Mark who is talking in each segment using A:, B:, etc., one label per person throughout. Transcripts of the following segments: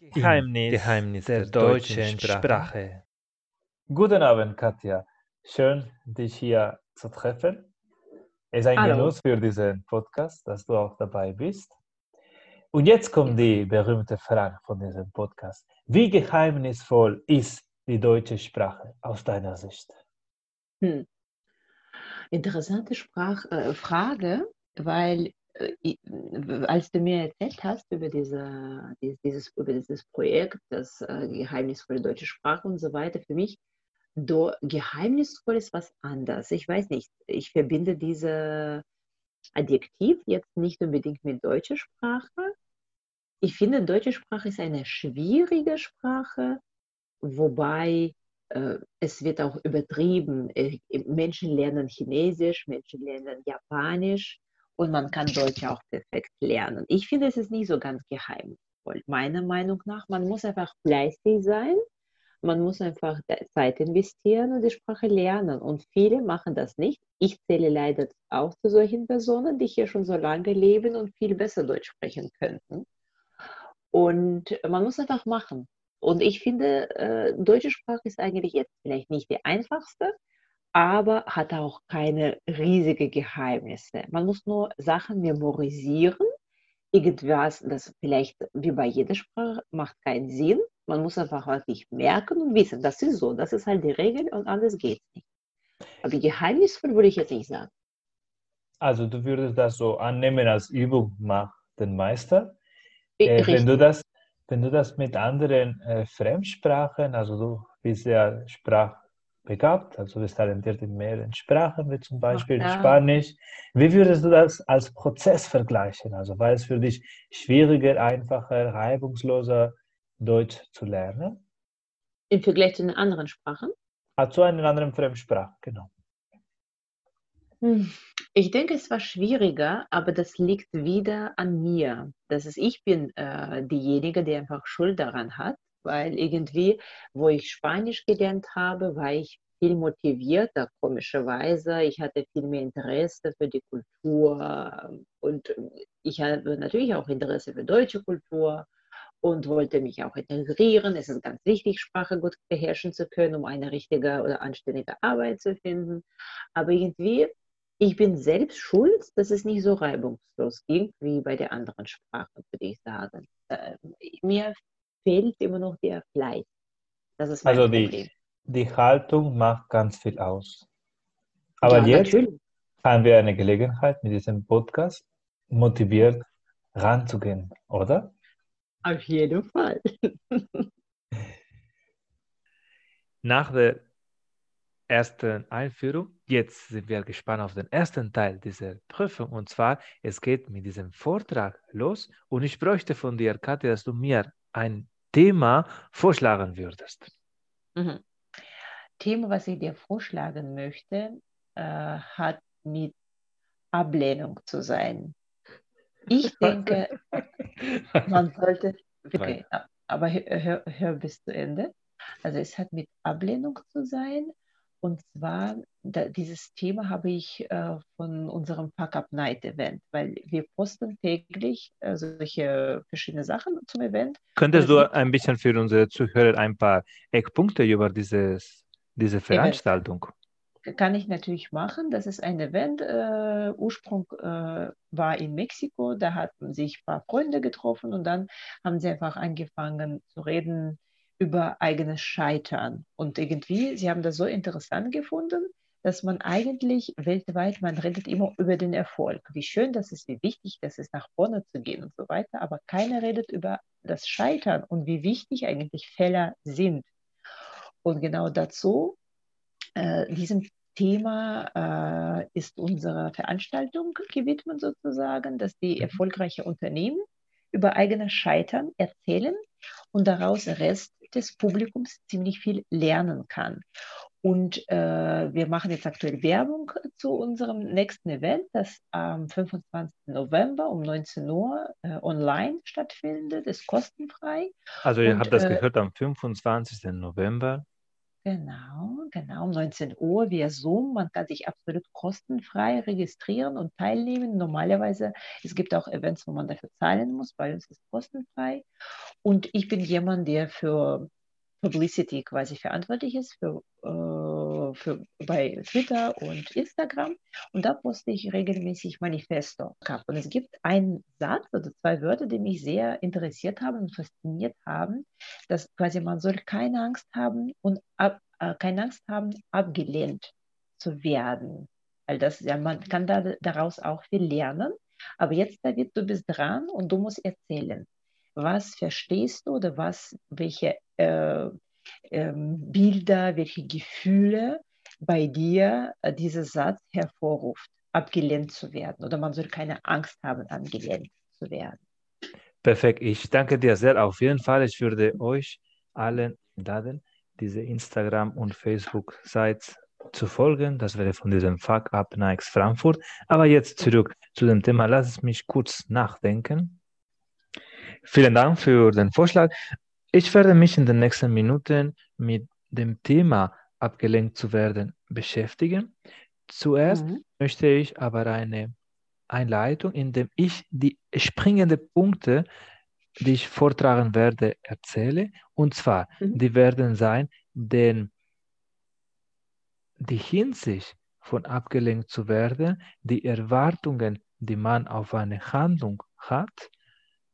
A: Geheimnis, Geheimnis der, der deutschen Sprache. Sprache.
B: Guten Abend, Katja. Schön, dich hier zu treffen. Es ist ein Hallo. Genuss für diesen Podcast, dass du auch dabei bist. Und jetzt kommt die berühmte Frage von diesem Podcast. Wie geheimnisvoll ist die deutsche Sprache aus deiner Sicht?
C: Hm. Interessante Sprach, äh, Frage, weil als du mir erzählt hast über, diese, dieses, über dieses Projekt, das äh, geheimnisvolle deutsche Sprache und so weiter, für mich do, geheimnisvoll ist was anderes. Ich weiß nicht, ich verbinde diese Adjektiv jetzt nicht unbedingt mit deutscher Sprache. Ich finde, deutsche Sprache ist eine schwierige Sprache, wobei äh, es wird auch übertrieben. Äh, Menschen lernen Chinesisch, Menschen lernen Japanisch und man kann Deutsch auch perfekt lernen. Ich finde, es ist nicht so ganz geheimnisvoll. Meiner Meinung nach, man muss einfach fleißig sein, man muss einfach Zeit investieren und die Sprache lernen. Und viele machen das nicht. Ich zähle leider auch zu solchen Personen, die hier schon so lange leben und viel besser Deutsch sprechen könnten. Und man muss einfach machen. Und ich finde, äh, deutsche Sprache ist eigentlich jetzt vielleicht nicht die einfachste, aber hat auch keine riesigen Geheimnisse. Man muss nur Sachen memorisieren. Irgendwas, das vielleicht wie bei jeder Sprache macht keinen Sinn. Man muss einfach wirklich merken und wissen, das ist so, das ist halt die Regel und anders geht nicht. Aber geheimnisvoll würde ich jetzt nicht sagen.
B: Also du würdest das so annehmen als Übung macht den Meister. Äh, wenn, du das, wenn du das mit anderen äh, Fremdsprachen, also du bist ja Sprach, begabt, also bist talentiert in mehreren Sprachen, wie zum Beispiel ja. Spanisch. Wie würdest du das als Prozess vergleichen? Also war es für dich schwieriger, einfacher, reibungsloser, Deutsch zu lernen?
C: Im Vergleich zu den anderen Sprachen?
B: Ah, zu einer anderen Fremdsprache, genau.
C: Hm. Ich denke, es war schwieriger, aber das liegt wieder an mir. Das ist, ich bin äh, diejenige, die einfach Schuld daran hat weil irgendwie, wo ich Spanisch gelernt habe, war ich viel motivierter, komischerweise. Ich hatte viel mehr Interesse für die Kultur und ich habe natürlich auch Interesse für deutsche Kultur und wollte mich auch integrieren. Es ist ganz wichtig, Sprache gut beherrschen zu können, um eine richtige oder anständige Arbeit zu finden. Aber irgendwie, ich bin selbst schuld, dass es nicht so reibungslos ging wie bei der anderen Sprache, würde ich sagen. Äh, mir fehlt immer noch der Fleiß.
B: Das ist mein also Problem. Die, die Haltung macht ganz viel aus. Aber ja, jetzt natürlich. haben wir eine Gelegenheit, mit diesem Podcast motiviert ranzugehen, oder?
C: Auf jeden Fall.
A: Nach der ersten Einführung, jetzt sind wir gespannt auf den ersten Teil dieser Prüfung. Und zwar, es geht mit diesem Vortrag los. Und ich bräuchte von dir, Katja, dass du mir ein Thema vorschlagen würdest?
C: Mhm. Thema, was ich dir vorschlagen möchte, äh, hat mit Ablehnung zu sein. Ich denke, man sollte, okay, aber hör, hör bis zu Ende. Also es hat mit Ablehnung zu sein und zwar, da, dieses Thema habe ich äh, von unserem Pack-Up Night Event, weil wir posten täglich äh, solche verschiedene Sachen zum Event.
A: Könntest du ein bisschen für unsere Zuhörer ein paar Eckpunkte über dieses, diese Veranstaltung?
C: Kann ich natürlich machen. Das ist ein Event. Äh, Ursprung äh, war in Mexiko. Da hatten sich ein paar Freunde getroffen und dann haben sie einfach angefangen zu reden über eigenes Scheitern. Und irgendwie, sie haben das so interessant gefunden, dass man eigentlich weltweit, man redet immer über den Erfolg. Wie schön das ist, wie wichtig das ist, nach vorne zu gehen und so weiter. Aber keiner redet über das Scheitern und wie wichtig eigentlich Fehler sind. Und genau dazu, äh, diesem Thema äh, ist unsere Veranstaltung gewidmet sozusagen, dass die mhm. erfolgreichen Unternehmen über eigenes Scheitern erzählen und daraus Rest des Publikums ziemlich viel lernen kann. Und äh, wir machen jetzt aktuell Werbung zu unserem nächsten Event, das am 25. November um 19 Uhr äh, online stattfindet, ist kostenfrei.
A: Also ihr Und, habt das äh, gehört am 25. November.
C: Genau, genau, um 19 Uhr via Zoom. Man kann sich absolut kostenfrei registrieren und teilnehmen. Normalerweise, es gibt auch Events, wo man dafür zahlen muss. Bei uns ist es kostenfrei. Und ich bin jemand, der für Publicity quasi verantwortlich ist, für äh, für, bei Twitter und Instagram und da poste ich regelmäßig Manifesto. Und es gibt einen Satz oder zwei Wörter, die mich sehr interessiert haben und fasziniert haben, dass quasi man soll keine Angst haben und ab, äh, keine Angst haben, abgelehnt zu werden. Weil das ja, man kann da, daraus auch viel lernen. Aber jetzt, David, du bist dran und du musst erzählen. Was verstehst du oder was, welche äh, ähm, Bilder, welche Gefühle bei dir äh, dieser Satz hervorruft, abgelehnt zu werden. Oder man soll keine Angst haben, abgelehnt zu werden.
A: Perfekt. Ich danke dir sehr. Auf jeden Fall, ich würde euch allen laden, diese Instagram- und Facebook-Seite zu folgen. Das wäre von diesem Fuck Up Nikes Frankfurt. Aber jetzt zurück zu dem Thema. Lass es mich kurz nachdenken. Vielen Dank für den Vorschlag. Ich werde mich in den nächsten Minuten mit dem Thema abgelenkt zu werden beschäftigen. Zuerst mhm. möchte ich aber eine Einleitung, in der ich die springenden Punkte, die ich vortragen werde, erzähle. Und zwar, mhm. die werden sein, denn die Hinsicht von abgelenkt zu werden, die Erwartungen, die man auf eine Handlung hat,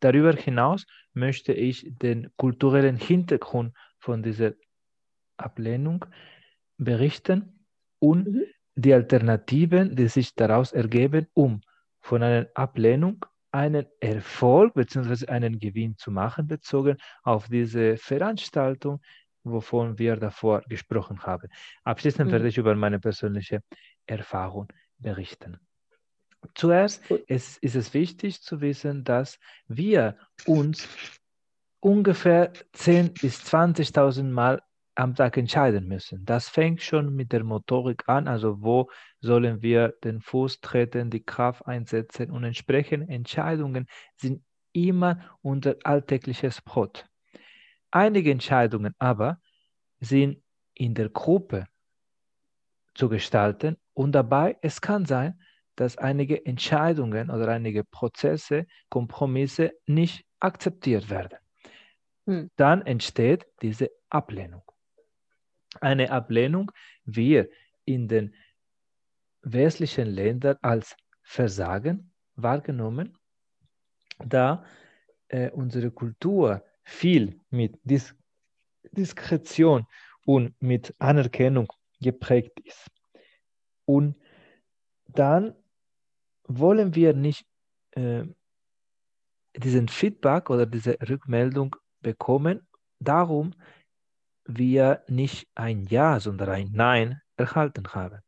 A: Darüber hinaus möchte ich den kulturellen Hintergrund von dieser Ablehnung berichten und mhm. die Alternativen, die sich daraus ergeben, um von einer Ablehnung einen Erfolg bzw. einen Gewinn zu machen, bezogen auf diese Veranstaltung, wovon wir davor gesprochen haben. Abschließend mhm. werde ich über meine persönliche Erfahrung berichten. Zuerst ist, ist es wichtig zu wissen, dass wir uns ungefähr 10.000 bis 20.000 Mal am Tag entscheiden müssen. Das fängt schon mit der Motorik an, also wo sollen wir den Fuß treten, die Kraft einsetzen und entsprechende Entscheidungen sind immer unser alltägliches Brot. Einige Entscheidungen aber sind in der Gruppe zu gestalten und dabei, es kann sein, dass einige Entscheidungen oder einige Prozesse, Kompromisse nicht akzeptiert werden. Hm. Dann entsteht diese Ablehnung. Eine Ablehnung wird in den westlichen Ländern als Versagen wahrgenommen, da äh, unsere Kultur viel mit Dis Diskretion und mit Anerkennung geprägt ist. Und dann wollen wir nicht äh, diesen Feedback oder diese Rückmeldung bekommen, darum wir nicht ein Ja, sondern ein Nein erhalten haben.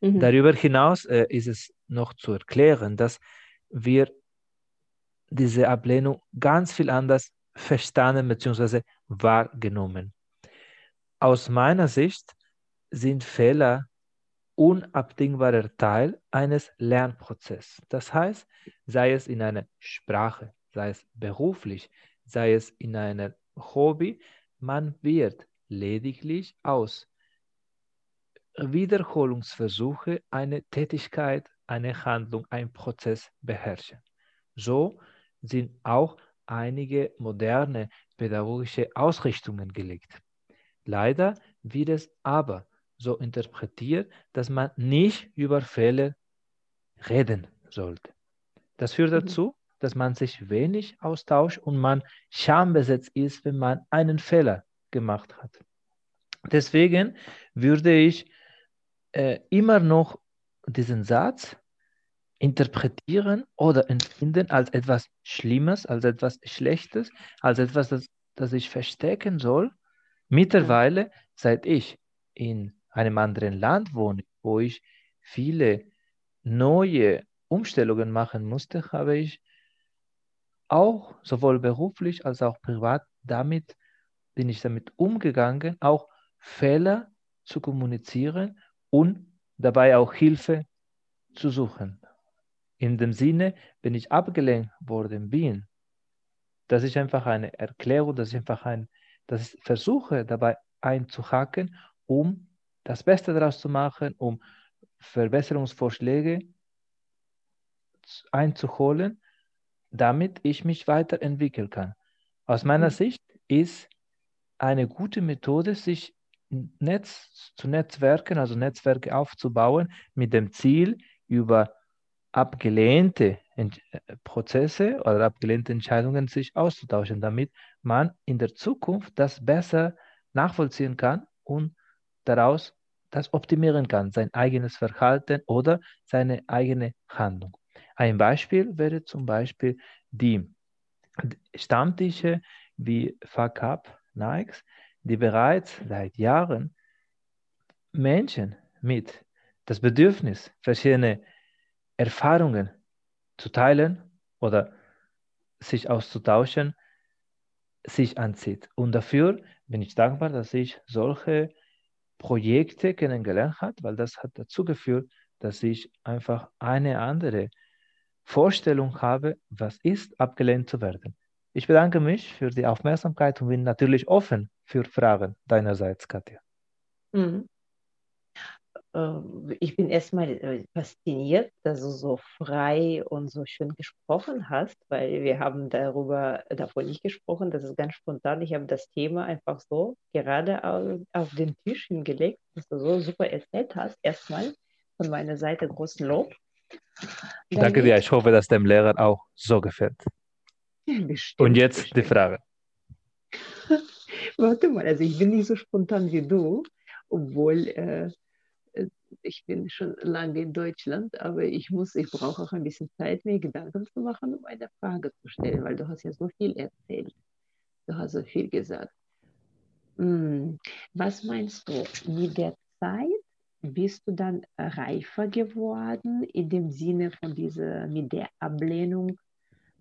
A: Mhm. Darüber hinaus äh, ist es noch zu erklären, dass wir diese Ablehnung ganz viel anders verstanden bzw. wahrgenommen. Aus meiner Sicht sind Fehler unabdingbarer Teil eines Lernprozesses. Das heißt, sei es in einer Sprache, sei es beruflich, sei es in einem Hobby, man wird lediglich aus Wiederholungsversuche eine Tätigkeit, eine Handlung, ein Prozess beherrschen. So sind auch einige moderne pädagogische Ausrichtungen gelegt. Leider wird es aber so interpretiert, dass man nicht über Fehler reden sollte. Das führt mhm. dazu, dass man sich wenig austauscht und man schambesetzt ist, wenn man einen Fehler gemacht hat. Deswegen würde ich äh, immer noch diesen Satz interpretieren oder empfinden als etwas Schlimmes, als etwas Schlechtes, als etwas, das, das ich verstecken soll. Mittlerweile, seit ich in einem anderen Land wohne, wo ich viele neue Umstellungen machen musste, habe ich auch sowohl beruflich als auch privat damit bin ich damit umgegangen, auch Fehler zu kommunizieren und dabei auch Hilfe zu suchen. In dem Sinne, wenn ich abgelenkt worden bin, dass ich einfach eine Erklärung, dass ich einfach ein, dass ich versuche dabei einzuhaken, um das Beste daraus zu machen, um Verbesserungsvorschläge einzuholen, damit ich mich weiterentwickeln kann. Aus meiner mhm. Sicht ist eine gute Methode, sich Netz zu Netzwerken, also Netzwerke aufzubauen, mit dem Ziel, über abgelehnte äh, Prozesse oder abgelehnte Entscheidungen sich auszutauschen, damit man in der Zukunft das besser nachvollziehen kann und daraus das optimieren kann, sein eigenes Verhalten oder seine eigene Handlung. Ein Beispiel wäre zum Beispiel die Stammtische wie Fuck Up Nikes, die bereits seit Jahren Menschen mit das Bedürfnis, verschiedene Erfahrungen zu teilen oder sich auszutauschen, sich anzieht. Und dafür bin ich dankbar, dass ich solche Projekte kennengelernt habe, weil das hat dazu geführt, dass ich einfach eine andere Vorstellung habe, was ist, abgelehnt zu werden. Ich bedanke mich für die Aufmerksamkeit und bin natürlich offen für Fragen deinerseits, Katja. Mhm.
C: Ähm, ich bin erstmal äh, fasziniert, dass du so frei und so schön gesprochen hast, weil wir haben darüber davon nicht gesprochen. Das ist ganz spontan. Ich habe das Thema einfach so gerade auf, den Tisch hingelegt, dass du so super erzählt hast. Erstmal von meiner Seite großen Lob.
A: Dann Danke dir. Ich hoffe, dass dem Lehrer auch so gefällt. Bestimmt, und jetzt bestimmt. die Frage.
C: Warte mal, also ich bin nicht so spontan wie du, obwohl äh, ich bin schon lange in Deutschland, aber ich muss, ich brauche auch ein bisschen Zeit, mir Gedanken zu machen, um eine Frage zu stellen, weil du hast ja so viel erzählt. Du hast so viel gesagt. Hm, was meinst du, mit der Zeit bist du dann reifer geworden, in dem Sinne von dieser, mit der Ablehnung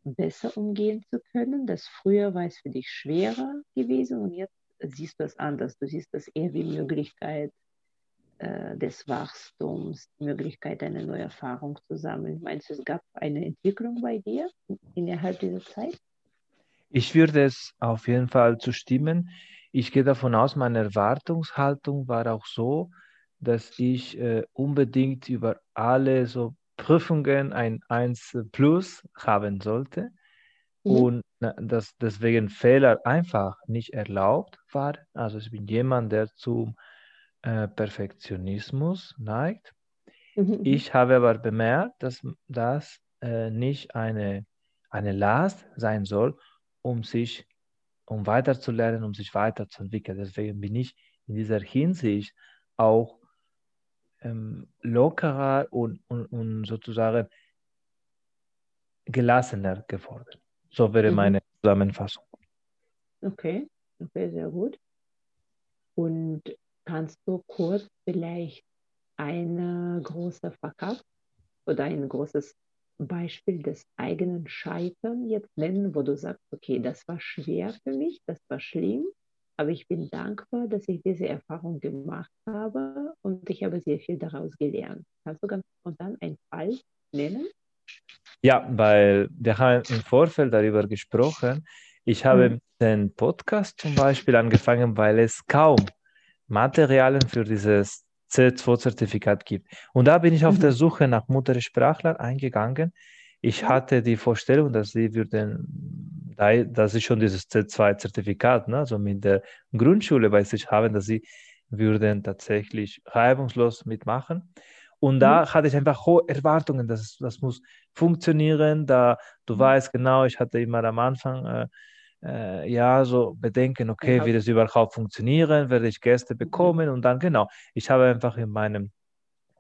C: besser umgehen zu können? Das früher war es für dich schwerer gewesen und jetzt siehst du es anders. Du siehst das eher wie Möglichkeit, äh, des Wachstums, Möglichkeit, eine neue Erfahrung zu sammeln. Meinst du, es gab eine Entwicklung bei dir innerhalb dieser Zeit?
A: Ich würde es auf jeden Fall zustimmen. Ich gehe davon aus, meine Erwartungshaltung war auch so, dass ich äh, unbedingt über alle so Prüfungen ein 1 plus haben sollte mhm. und dass deswegen Fehler einfach nicht erlaubt waren. Also ich bin jemand, der zum äh, Perfektionismus neigt. Mhm. Ich habe aber bemerkt, dass das äh, nicht eine, eine Last sein soll, um sich, um weiterzulernen, um sich weiterzuentwickeln. Deswegen bin ich in dieser Hinsicht auch ähm, lockerer und, und, und, sozusagen gelassener geworden. So wäre mhm. meine Zusammenfassung.
C: Okay, okay, sehr gut. Und Kannst du kurz vielleicht ein großer Verkauf oder ein großes Beispiel des eigenen Scheitern jetzt nennen, wo du sagst, okay, das war schwer für mich, das war schlimm, aber ich bin dankbar, dass ich diese Erfahrung gemacht habe und ich habe sehr viel daraus gelernt. Kannst du ganz spontan einen Fall nennen?
A: Ja, weil wir haben im Vorfeld darüber gesprochen. Ich habe mhm. den Podcast zum Beispiel angefangen, weil es kaum Materialien für dieses C2-Zertifikat gibt. Und da bin ich auf mhm. der Suche nach Muttersprachler eingegangen. Ich hatte die Vorstellung, dass sie würden, dass sie schon dieses C2-Zertifikat, ne, also mit der Grundschule bei sich haben, dass sie würden tatsächlich reibungslos mitmachen. Und da mhm. hatte ich einfach hohe Erwartungen, dass das muss funktionieren. Da du mhm. weißt genau, ich hatte immer am Anfang äh, äh, ja, so bedenken, okay, ja. wird es überhaupt funktionieren, werde ich Gäste mhm. bekommen und dann genau, ich habe einfach in meinem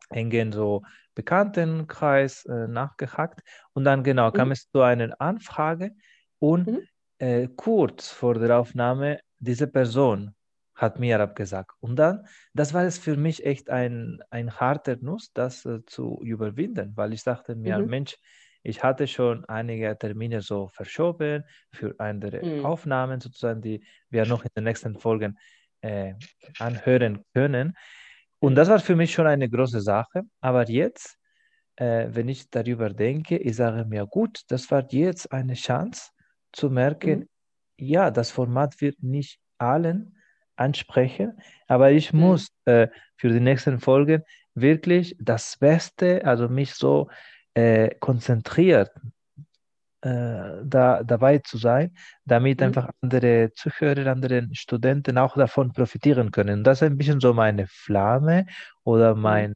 A: engen so Bekanntenkreis äh, nachgehakt und dann genau kam mhm. es zu einer Anfrage und mhm. äh, kurz vor der Aufnahme diese Person hat mir abgesagt. Und dann, das war es für mich echt ein, ein harter Nuss, das äh, zu überwinden, weil ich dachte mir, mhm. Mensch, ich hatte schon einige Termine so verschoben für andere mhm. Aufnahmen sozusagen, die wir noch in den nächsten Folgen äh, anhören können. Und das war für mich schon eine große Sache. Aber jetzt, äh, wenn ich darüber denke, ich sage mir, gut, das war jetzt eine Chance zu merken, mhm. ja, das Format wird nicht allen ansprechen, aber ich mhm. muss äh, für die nächsten Folgen wirklich das Beste, also mich so äh, konzentriert äh, da, dabei zu sein, damit mhm. einfach andere Zuhörer, andere Studenten auch davon profitieren können. Das ist ein bisschen so meine Flamme oder mhm. mein,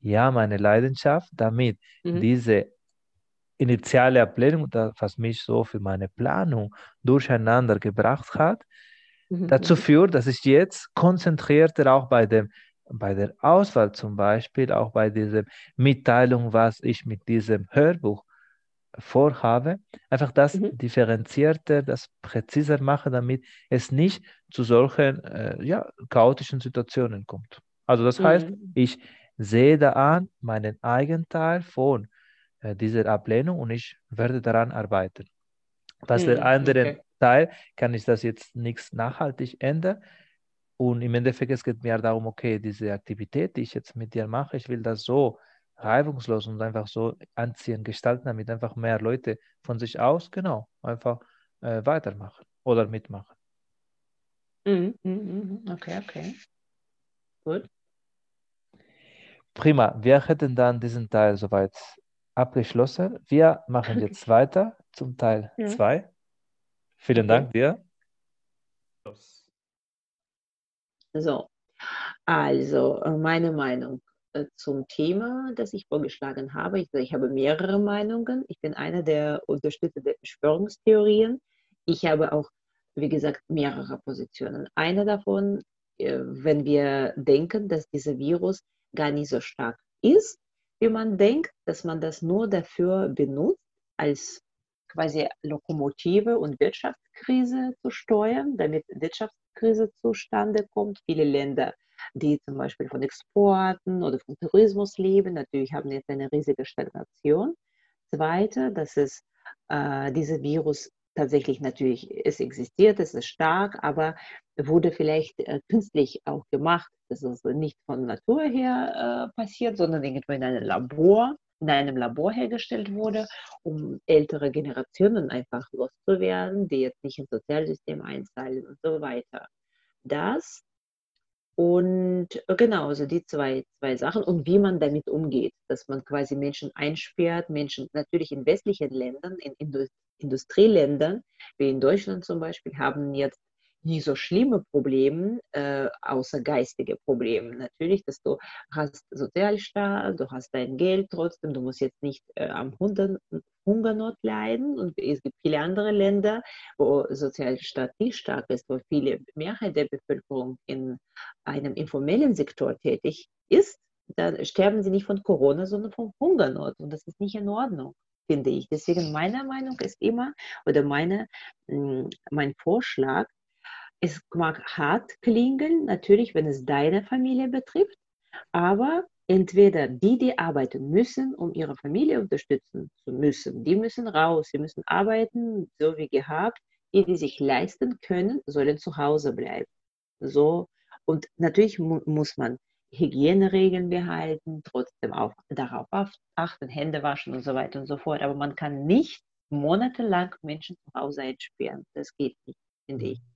A: ja, meine Leidenschaft, damit mhm. diese initiale Ablehnung, was mich so für meine Planung durcheinander gebracht hat, mhm. dazu mhm. führt, dass ich jetzt konzentrierter auch bei dem bei der Auswahl zum Beispiel, auch bei dieser Mitteilung, was ich mit diesem Hörbuch vorhabe, einfach das mhm. differenzierter, das präziser mache, damit es nicht zu solchen äh, ja, chaotischen Situationen kommt. Also das mhm. heißt, ich sehe da an meinen Eigenteil von äh, dieser Ablehnung und ich werde daran arbeiten. Was mhm. der andere okay. Teil kann ich das jetzt nichts nachhaltig ändern. Und im Endeffekt es geht mir darum, okay, diese Aktivität, die ich jetzt mit dir mache, ich will das so reibungslos und einfach so anziehen, gestalten, damit einfach mehr Leute von sich aus, genau, einfach äh, weitermachen oder mitmachen.
C: Mhm, mhm, mhm. okay, okay. Gut.
A: Prima, wir hätten dann diesen Teil soweit abgeschlossen. Wir machen jetzt weiter zum Teil 2. Ja. Vielen. Dank dir.
C: So, also äh, meine Meinung äh, zum Thema, das ich vorgeschlagen habe. Ich, ich, habe mehrere Meinungen. Ich bin einer der Unterstützer der Verschwörungstheorien. Ich habe auch, wie gesagt, mehrere Positionen. Eine davon, äh, wenn wir denken, dass dieser Virus gar nicht so stark ist, wie man denkt, dass man das nur dafür benutzt, als quasi Lokomotive und Wirtschaftskrise zu steuern, damit Wirtschaftskrise zustande kommt. Viele Länder die zum Beispiel von Exporten oder von Tourismus leben, natürlich haben jetzt eine riesige Stagnation. Zweite, dass es äh, dieses Virus tatsächlich natürlich, es existiert, es ist stark, aber wurde vielleicht äh, künstlich auch gemacht. Das ist nicht von Natur her äh, passiert, sondern irgendwo in einem Labor, in einem Labor hergestellt wurde, um ältere Generationen einfach loszuwerden, die jetzt nicht ins Sozialsystem einzahlen und so weiter. Das und äh, genau, also die zwei, zwei Sachen und wie man damit umgeht, dass man quasi Menschen einsperrt, Menschen natürlich in westlichen Ländern, in Industrieländern, wie in Deutschland zum Beispiel, haben jetzt nicht so schlimme Probleme, äh, außer geistige Probleme. Natürlich, dass du hast Sozialstaat, du hast dein Geld trotzdem, du musst jetzt nicht äh, am Hungernot leiden. Und es gibt viele andere Länder, wo Sozialstaat nicht stark ist, wo viele Mehrheit der Bevölkerung in einem informellen Sektor tätig ist. Dann sterben sie nicht von Corona, sondern von Hungernot. Und das ist nicht in Ordnung finde ich. Deswegen meine Meinung ist immer, oder meine, mm, mein Vorschlag, es mag hart klingen, natürlich, wenn es deine Familie betrifft, aber entweder die, die arbeiten müssen, um ihre Familie unterstützen zu müssen, die müssen raus, sie müssen arbeiten, so wie gehabt. Die, die sich leisten können, sollen zu Hause bleiben. So, und natürlich mu muss man Hygieneregeln behalten, trotzdem auch darauf achten, Hände waschen und so weiter und so fort. Aber man kann nicht monatelang Menschen zu Hause einsperren. Das geht nicht, finde ich.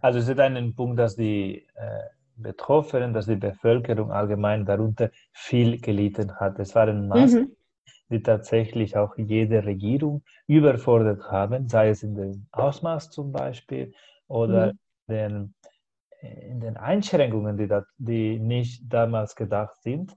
B: Also es ist ein Punkt, dass die äh, Betroffenen, dass die Bevölkerung allgemein darunter viel gelitten hat. Es waren Maßnahmen, mhm. die tatsächlich auch jede Regierung überfordert haben, sei es in dem Ausmaß zum Beispiel oder mhm. den, in den Einschränkungen, die, da, die nicht damals gedacht sind.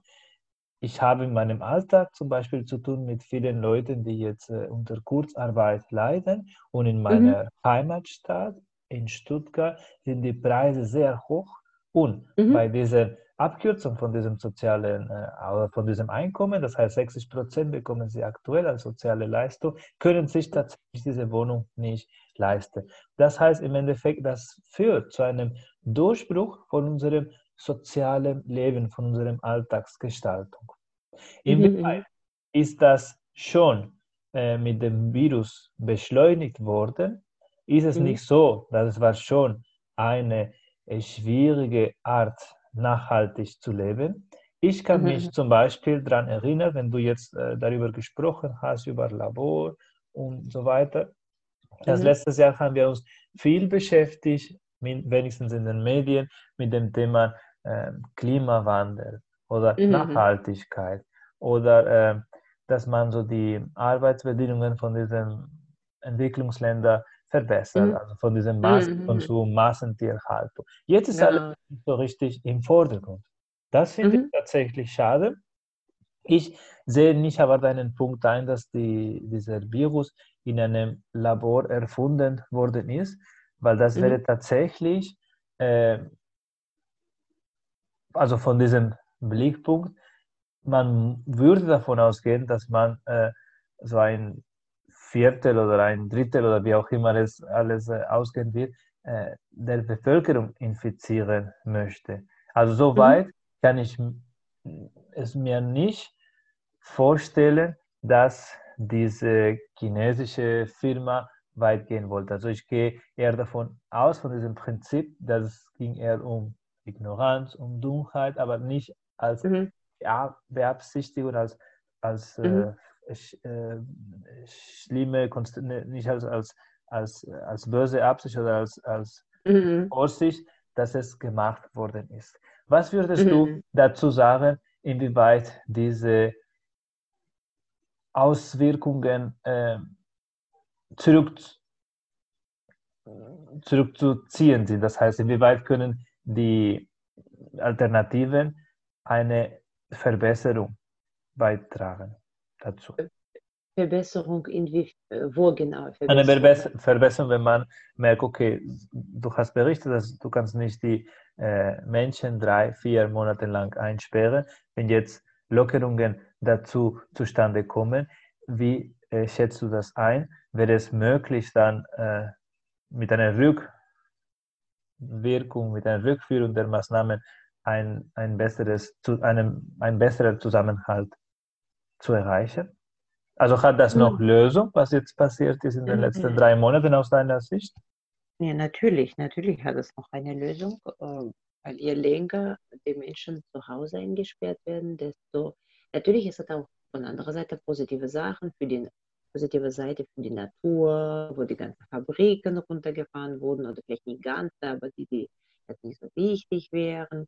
B: Ich habe in meinem Alltag zum Beispiel zu tun mit vielen Leuten, die jetzt äh, unter Kurzarbeit leiden und in meiner mhm. Heimatstadt in Stuttgart sind die Preise sehr hoch und mhm. bei dieser Abkürzung von diesem sozialen, äh, von diesem Einkommen, das heißt 60 Prozent bekommen sie aktuell als soziale Leistung, können sich tatsächlich diese Wohnung nicht leisten. Das heißt im Endeffekt, das führt zu einem Durchbruch von unserem sozialen Leben, von unserem Alltagsgestaltung. Inwieweit mhm. ist das schon äh, mit dem Virus beschleunigt worden? Ist es mhm. nicht so, dass es war schon eine äh, schwierige Art, nachhaltig zu leben. Ich kann mhm. mich zum Beispiel daran erinnern, wenn du jetzt äh, darüber gesprochen hast, über Labor und so weiter. Das mhm. letztes Jahr haben wir uns viel beschäftigt
A: wenigstens in den Medien, mit dem Thema äh, Klimawandel oder mhm. Nachhaltigkeit oder äh, dass man so die Arbeitsbedingungen von diesen Entwicklungsländern verbessert, mhm. also von diesem Massenkonsum, mhm. Massentierhaltung. Jetzt ist genau. alles so richtig im Vordergrund. Das finde mhm. ich tatsächlich schade. Ich sehe nicht aber deinen Punkt ein, dass die, dieser Virus in einem Labor erfunden worden ist, weil das mhm. wäre tatsächlich, äh, also von diesem Blickpunkt, man würde davon ausgehen, dass man äh, so ein Viertel oder ein Drittel oder wie auch immer es alles äh, ausgehen wird, äh, der Bevölkerung infizieren möchte. Also so mhm. weit kann ich es mir nicht vorstellen, dass diese chinesische Firma weit gehen wollte. Also ich gehe eher davon aus, von diesem Prinzip, dass es ging eher um Ignoranz, um Dummheit, aber nicht als mhm. Beabsichtigung, als, als mhm. äh, äh, schlimme, ne, nicht als, als, als, als böse Absicht oder als, als mhm. Vorsicht, dass es gemacht worden ist. Was würdest du mhm. dazu sagen, inwieweit diese Auswirkungen äh, zurück, zurückzuziehen sind. Das heißt, inwieweit können die Alternativen eine Verbesserung beitragen dazu?
C: Verbesserung in wie, äh, wo genau?
A: Eine Verbess Verbesserung, wenn man merkt, okay, du hast berichtet, dass du kannst nicht die äh, Menschen drei, vier Monate lang einsperren. Wenn jetzt Lockerungen dazu zustande kommen. Wie äh, schätzt du das ein? Wäre es möglich, dann äh, mit einer Rückwirkung, mit einer Rückführung der Maßnahmen ein, ein, besseres, einem, ein besserer Zusammenhalt zu erreichen? Also hat das noch Lösung, was jetzt passiert ist in den letzten drei Monaten aus deiner Sicht?
C: Ja, natürlich, natürlich hat es noch eine Lösung, äh, weil je länger die Menschen zu Hause eingesperrt werden, desto Natürlich ist es auch von anderer Seite positive Sachen für die positive Seite für die Natur, wo die ganzen Fabriken runtergefahren wurden oder vielleicht nicht ganz, aber die, die jetzt nicht so wichtig wären.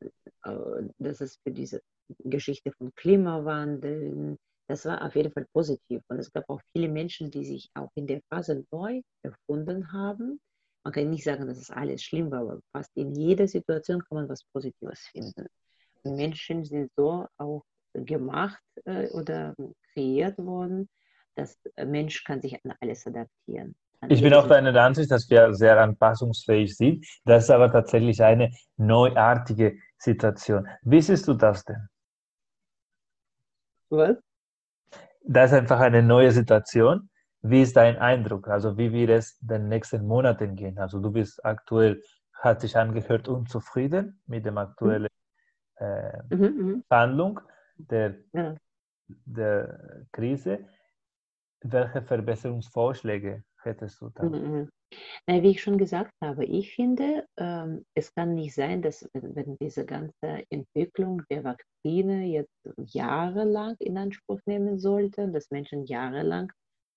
C: Äh, das ist für diese Geschichte von Klimawandel, das war auf jeden Fall positiv. Und es gab auch viele Menschen, die sich auch in der Phase neu erfunden haben. Man kann nicht sagen, dass es alles schlimm war, aber fast in jeder Situation kann man was Positives finden. Und Menschen sind so auch gemacht äh, oder kreiert worden. Das äh, Mensch kann sich an alles adaptieren.
A: Ich bin auch deiner Ansicht, dass wir sehr anpassungsfähig sind. Das ist aber tatsächlich eine neuartige Situation. Wie siehst du das denn?
C: Was?
A: Das ist einfach eine neue Situation. Wie ist dein Eindruck? Also wie wird es in den nächsten Monaten gehen? Also du bist aktuell, hat sich angehört, unzufrieden mit dem aktuellen äh, mhm, mhm. Handlung der, ja. der Krise. Welche Verbesserungsvorschläge hättest du da?
C: Mhm. Na, wie ich schon gesagt habe, ich finde, ähm, es kann nicht sein, dass wenn diese ganze Entwicklung der Vakzine jetzt jahrelang in Anspruch nehmen sollte, dass Menschen jahrelang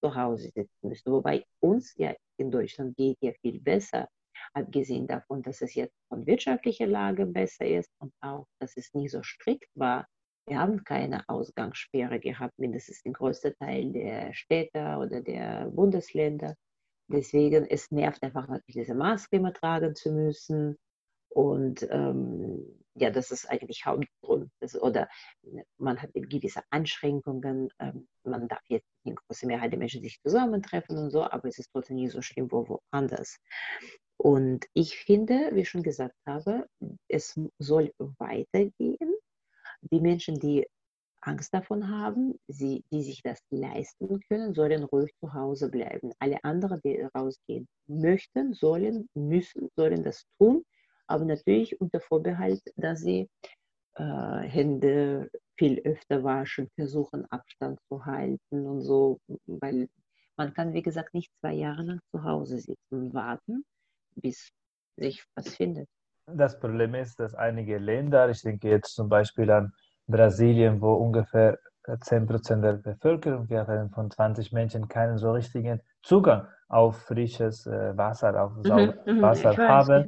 C: zu Hause sitzen müssen. Wobei uns ja in Deutschland geht ja viel besser, abgesehen davon, dass es jetzt von wirtschaftlicher Lage besser ist und auch, dass es nie so strikt war wir haben keine Ausgangssperre gehabt, mindestens den größten Teil der Städte oder der Bundesländer. Deswegen, es nervt einfach diese Maske immer tragen zu müssen. Und ähm, ja, das ist eigentlich Hauptgrund. Das, oder man hat gewisse Einschränkungen. Ähm, man darf jetzt in großer Mehrheit der Menschen sich zusammentreffen und so, aber es ist trotzdem nicht so schlimm wo woanders. Und ich finde, wie ich schon gesagt habe, es soll weitergehen die Menschen, die Angst davon haben, sie, die sich das leisten können, sollen ruhig zu Hause bleiben. Alle anderen, die rausgehen möchten, sollen, müssen, sollen das tun, aber natürlich unter Vorbehalt, dass sie äh, Hände viel öfter waschen, versuchen Abstand zu halten und so, weil man kann, wie gesagt, nicht zwei Jahre lang zu Hause sitzen und warten, bis sich was findet.
A: Das Problem ist, dass einige Länder, ich denke jetzt zum Beispiel an Brasilien, wo ungefähr 10% der Bevölkerung, wir reden von 20 Menschen, keinen so richtigen Zugang auf frisches äh, Wasser, auf sauberes mhm, Wasser haben.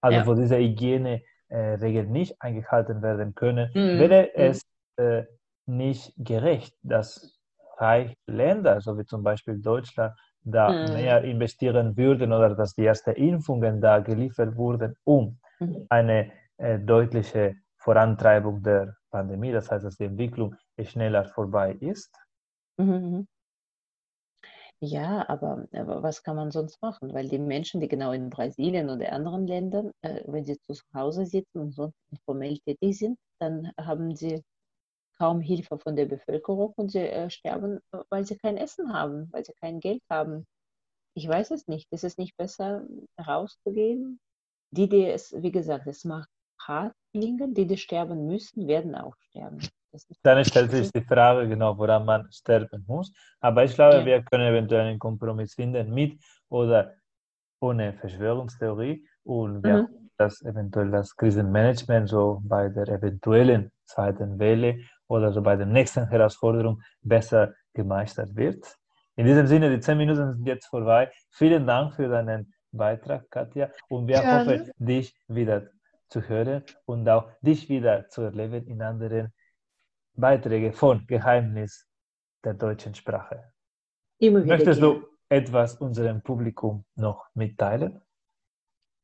A: Also ja. wo diese Hygieneregeln nicht eingehalten werden können, mhm. wäre mhm. es äh, nicht gerecht, dass reiche Länder, so wie zum Beispiel Deutschland, da mhm. mehr investieren würden oder dass die ersten Impfungen da geliefert wurden, um mhm. Eine äh, deutliche Vorantreibung der Pandemie, das heißt, dass die Entwicklung schneller vorbei ist.
C: Mhm. mhm. Ja, aber, aber was kann man sonst machen? Weil die Menschen, die genau in Brasilien oder anderen Ländern, äh, wenn sie zu Hause sitzen und sonst informell tätig sind, dann haben sie kaum Hilfe von der Bevölkerung und sie äh, sterben, weil sie kein Essen haben, weil sie kein Geld haben. Ich weiß es nicht. Ist es nicht besser, rauszugehen? Die, die es, wie gesagt, es macht hart klingen, die, die sterben müssen, werden auch sterben.
A: Dann stellt sich die Frage, genau, woran man sterben muss. Aber ich glaube, ja. wir können eventuell einen Kompromiss finden mit oder ohne Verschwörungstheorie und wir mhm. das eventuell das Krisenmanagement so bei der eventuellen zweiten Welle oder so bei der nächsten Herausforderung besser gemeistert wird. In diesem Sinne, die zehn Minuten sind jetzt vorbei. Vielen Dank für deinen Beitrag, Katja. Und wir Gerne. hoffen, dich wieder zu hören und auch dich wieder zu erleben in anderen Beiträgen von Geheimnis der deutschen Sprache. Möchtest du etwas unserem Publikum noch mitteilen?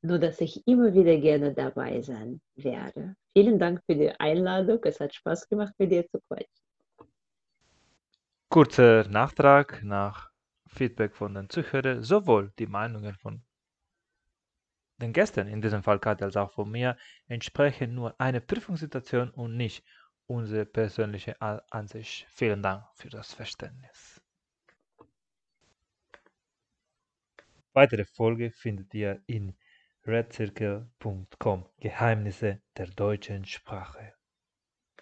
C: Nur, dass ich immer wieder gerne dabei sein werde. Vielen Dank für die Einladung. Es hat Spaß gemacht, mit dir zu quatschen.
D: Kurzer Nachtrag nach Feedback von den Zuhörern. Sowohl die Meinungen von den Gästen, in diesem Fall Katja als auch von mir, entsprechen nur einer Prüfungssituation und nicht unsere persönliche Ansicht. Vielen Dank für das Verständnis. Weitere Folge findet ihr in redcircle.com Geheimnisse der deutschen Sprache.